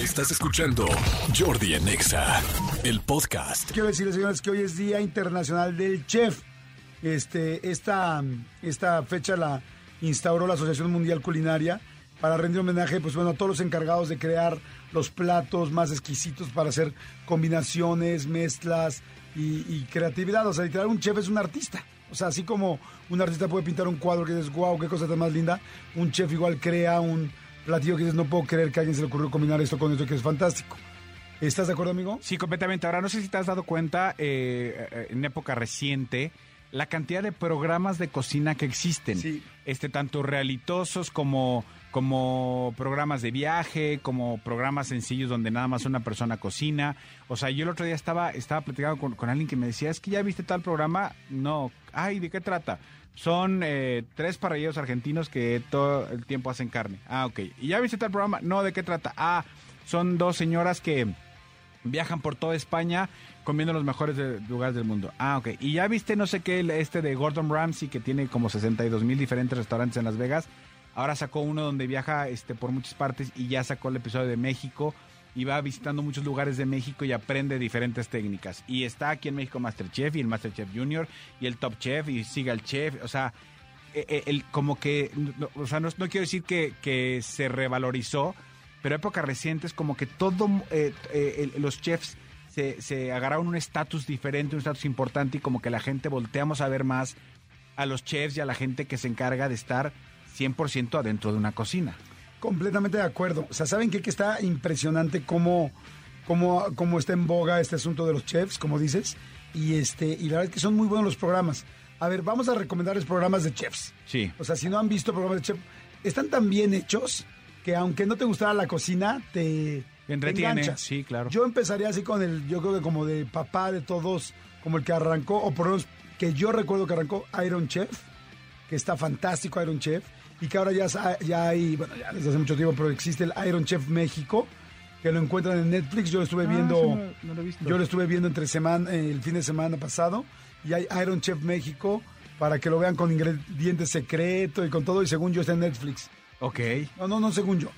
Estás escuchando Jordi en Exa, el podcast. Quiero decirles, señores, que hoy es Día Internacional del Chef. Este, esta, esta fecha la instauró la Asociación Mundial Culinaria para rendir homenaje pues, bueno, a todos los encargados de crear los platos más exquisitos para hacer combinaciones, mezclas y, y creatividad. O sea, literal, un chef es un artista. O sea, así como un artista puede pintar un cuadro que dices, wow, qué cosa tan más linda, un chef igual crea un platillo que dices, no puedo creer que a alguien se le ocurrió combinar esto con esto, que es fantástico. ¿Estás de acuerdo, amigo? Sí, completamente. Ahora, no sé si te has dado cuenta, eh, eh, en época reciente, la cantidad de programas de cocina que existen. Sí. Este, tanto realitosos como, como programas de viaje, como programas sencillos donde nada más una persona cocina. O sea, yo el otro día estaba, estaba platicando con, alguien que me decía, es que ya viste tal programa. No. Ay, ¿de qué trata? Son eh, tres parrilleros argentinos que todo el tiempo hacen carne. Ah, ok. ¿Y ya viste tal programa? No, ¿de qué trata? Ah, son dos señoras que viajan por toda España comiendo los mejores lugares del mundo. Ah, ok. Y ya viste, no sé qué, este de Gordon Ramsay, que tiene como 62 mil diferentes restaurantes en Las Vegas. Ahora sacó uno donde viaja este, por muchas partes y ya sacó el episodio de México. Y va visitando muchos lugares de México y aprende diferentes técnicas. Y está aquí en México Masterchef y el Masterchef Junior y el Top Chef y siga el chef. O sea, eh, eh, el, como que, no, o sea, no, no quiero decir que, que se revalorizó, pero épocas recientes como que todo, eh, eh, los chefs se, se agarraron un estatus diferente, un estatus importante y como que la gente volteamos a ver más a los chefs y a la gente que se encarga de estar 100% adentro de una cocina. Completamente de acuerdo. O sea, ¿saben qué? Que está impresionante cómo, cómo, cómo está en boga este asunto de los chefs, como dices. Y, este, y la verdad es que son muy buenos los programas. A ver, vamos a recomendarles programas de chefs. Sí. O sea, si no han visto programas de chef, están tan bien hechos que aunque no te gustara la cocina, te, Entretiene, sí, claro. Yo empezaría así con el, yo creo que como de papá de todos, como el que arrancó, o por lo menos que yo recuerdo que arrancó Iron Chef, que está fantástico Iron Chef, y que ahora ya, ya hay, bueno, ya desde hace mucho tiempo, pero existe el Iron Chef México, que lo encuentran en Netflix, yo lo estuve viendo, sí, no- no lo he visto. yo lo estuve viendo entre semana, el fin de semana pasado, y hay Iron Chef México, para que lo vean con ingredientes secretos y con todo, y según yo está en Netflix. Ok, No, no, no según yo,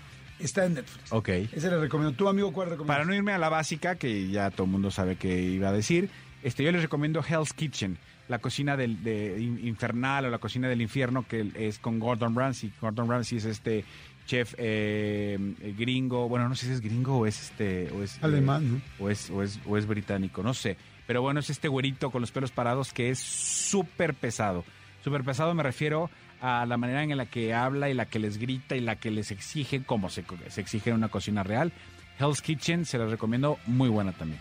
está en Netflix. ok. Ese le recomiendo. ¿Tu amigo cuál recomiendas? Para no irme a la básica, que ya todo el mundo sabe que iba a decir, este, yo les recomiendo Hell's Kitchen, la cocina del de in- infernal o la cocina del infierno, que es con Gordon Ramsay. Gordon Ramsay es este chef eh, eh, gringo, bueno, no sé si es gringo o es este o es eh, Alemán, ¿no? o es o es o es británico, no sé. Pero bueno, es este güerito con los pelos parados que es súper pesado. Súper pesado me refiero a la manera en la que habla y la que les grita y la que les exige como se, se exige en una cocina real. Hell's Kitchen se las recomiendo, muy buena también.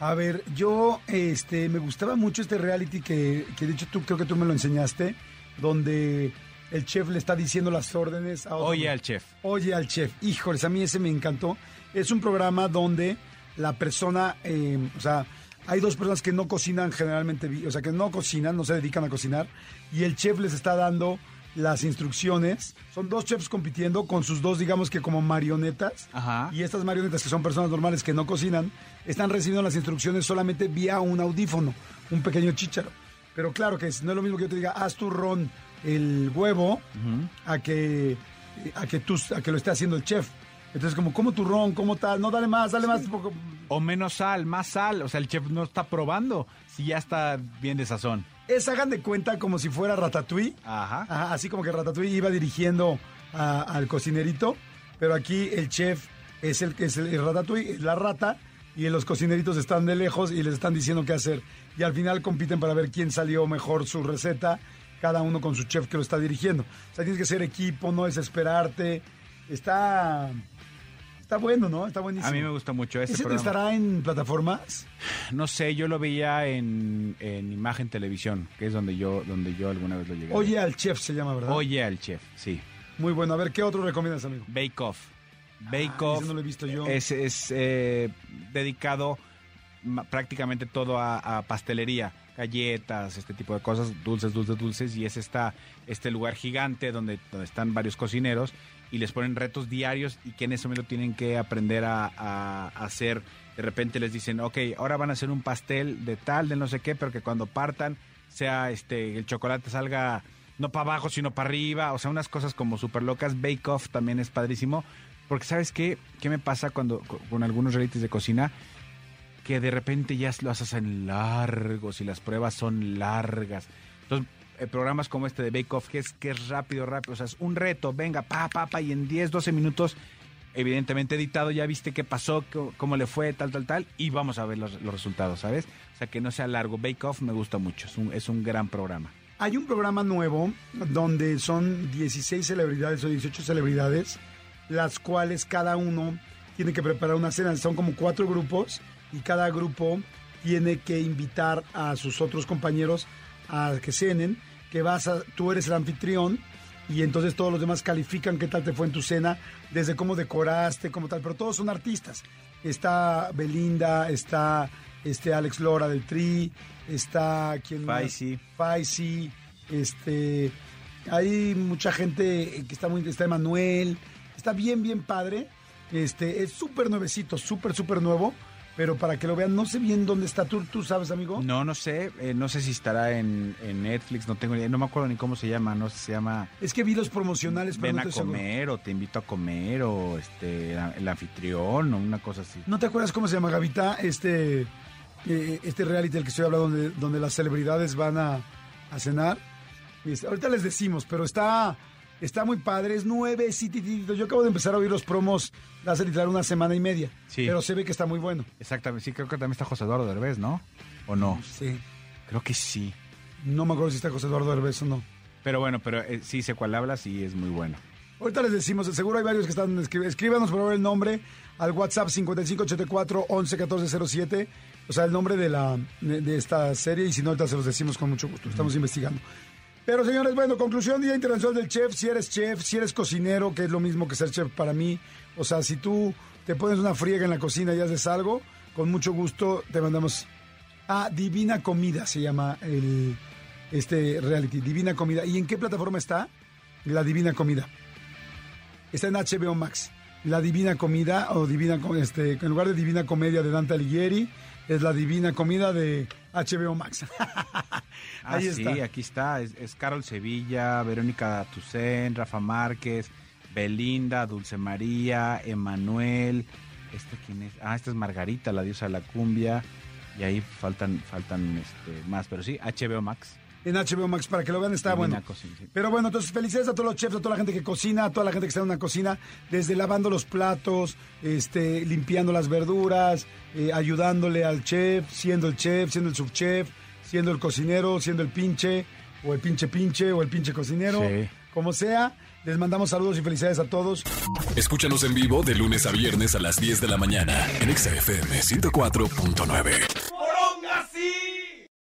A ver, yo este me gustaba mucho este reality que, que de hecho tú creo que tú me lo enseñaste, donde el chef le está diciendo las órdenes a otro. Oye al chef. Oye al chef. Híjoles, a mí ese me encantó. Es un programa donde la persona, eh, o sea, hay dos personas que no cocinan generalmente, o sea, que no cocinan, no se dedican a cocinar, y el chef les está dando las instrucciones. Son dos chefs compitiendo con sus dos, digamos que como marionetas. Ajá. Y estas marionetas, que son personas normales que no cocinan, están recibiendo las instrucciones solamente vía un audífono, un pequeño chícharo. Pero claro que no es lo mismo que yo te diga, haz tu ron el huevo, a que a que tú a que lo esté haciendo el chef. Entonces como como turrón, como tal, no dale más, dale más poco. O menos sal, más sal. O sea, el chef no está probando si ya está bien de sazón. Es hagan de cuenta como si fuera Ratatouille. Ajá. Ajá, así como que Ratatouille iba dirigiendo a- al cocinerito, pero aquí el chef es el que es el, el Ratatouille, es la rata, y los cocineritos están de lejos y les están diciendo qué hacer. Y al final compiten para ver quién salió mejor su receta, cada uno con su chef que lo está dirigiendo. O sea, tienes que ser equipo, no desesperarte. Está, está bueno, ¿no? Está buenísimo. A mí me gusta mucho ese ¿Ese programa. estará en plataformas? No sé, yo lo veía en, en Imagen Televisión, que es donde yo, donde yo alguna vez lo llegué. Oye al chef se llama, ¿verdad? Oye al chef, sí. Muy bueno. A ver, ¿qué otro recomiendas, amigo? Bake Off. Bake Ah, Off ese no lo he visto yo. es, es, eh, dedicado prácticamente todo a, a pastelería, galletas, este tipo de cosas, dulces, dulces, dulces, y es esta, este lugar gigante donde, donde están varios cocineros y les ponen retos diarios y que en ese momento tienen que aprender a, a- hacer. De repente les dicen, ok, ahora van a hacer un pastel de tal, de no sé qué, pero que cuando partan sea este el chocolate salga no para abajo, sino para arriba, o sea, unas cosas como súper locas. Bake Off también es padrísimo. Porque ¿sabes qué? ¿Qué me pasa cuando con, algunos realities de cocina? Que de repente ya lo haces en largos y las pruebas son largas. Entonces, programas como este de Bake Off, que es, que es rápido, rápido, o sea, es un reto, venga, pa, pa, pa, y en 10, 12 minutos, evidentemente editado, ya viste qué pasó, cómo, cómo le fue, tal, tal, tal, y vamos a ver los, los resultados, ¿sabes? O sea, que no sea largo. Bake Off me gusta mucho, es un, es un gran programa. Hay un programa nuevo donde son 16 celebridades o 18 celebridades, las cuales cada uno tiene que preparar una cena. Son como cuatro grupos y cada grupo tiene que invitar a sus otros compañeros a que cenen, que vas a, tú eres el anfitrión y entonces todos los demás califican qué tal te fue en tu cena, desde cómo decoraste, cómo tal, pero todos son artistas. Está Belinda, está este Alex Lora del Tri, está quien Faisy. Faisy, este hay mucha gente que está muy está Emanuel, está bien bien padre. Este es súper nuevecito, súper súper nuevo, pero para que lo vean no sé bien dónde está tú, tú sabes, amigo. No, no sé, eh, no sé si estará en, en Netflix, no tengo ni idea, no me acuerdo ni cómo se llama, no sé si se llama Es que vi los promocionales, pero Ven no a estoy seguro. comer o te invito a comer o este el anfitrión o una cosa así. ¿No te acuerdas cómo se llama Gavita este eh, este reality del que estoy hablando donde, donde las celebridades van a, a cenar? Este, ahorita les decimos, pero está está muy padre, es nueve. Yo acabo de empezar a oír los promos hace literal una semana y media, Sí. pero se ve que está muy bueno. Exactamente, sí, creo que también está José Eduardo Derbez, ¿no? ¿O no? Sí. Creo que sí. No me acuerdo si está José Eduardo Herbes o no. Pero bueno, pero eh, sí sé cuál hablas y es muy bueno. Ahorita les decimos, seguro hay varios que están Escríbanos por favor el nombre al WhatsApp 5584 111407. O sea, el nombre de, la, de, de esta serie. Y si no, ahorita se los decimos con mucho gusto. Estamos investigando. Pero señores, bueno, conclusión, Día Internacional del Chef. Si eres chef, si eres cocinero, que es lo mismo que ser chef para mí. O sea, si tú te pones una friega en la cocina y haces algo, con mucho gusto te mandamos a Divina Comida, se llama el, este reality. Divina Comida. ¿Y en qué plataforma está? La Divina Comida. Está en HBO Max. La Divina Comida, o Divina, este, en lugar de Divina Comedia de Dante Alighieri, es la Divina Comida de HBO Max. Ah, Ahí sí, está. aquí está. Es, es Carol Sevilla, Verónica Tucen, Rafa Márquez, Belinda, Dulce María, Emanuel. ¿Este quién es? Ah, esta es Margarita, la diosa de la cumbia. Y ahí faltan, faltan este, más. Pero sí, HBO Max. En HBO Max, para que lo vean, está bueno. Cocina, sí. Pero bueno, entonces felicidades a todos los chefs, a toda la gente que cocina, a toda la gente que está en una cocina, desde lavando los platos, este, limpiando las verduras, eh, ayudándole al chef, siendo el chef, siendo el subchef, siendo el cocinero, siendo el pinche, o el pinche pinche, o el pinche cocinero, Sí. como sea. Les mandamos saludos y felicidades a todos. Escúchanos en vivo de lunes a viernes a las 10 de la mañana en Exa FM 104.9.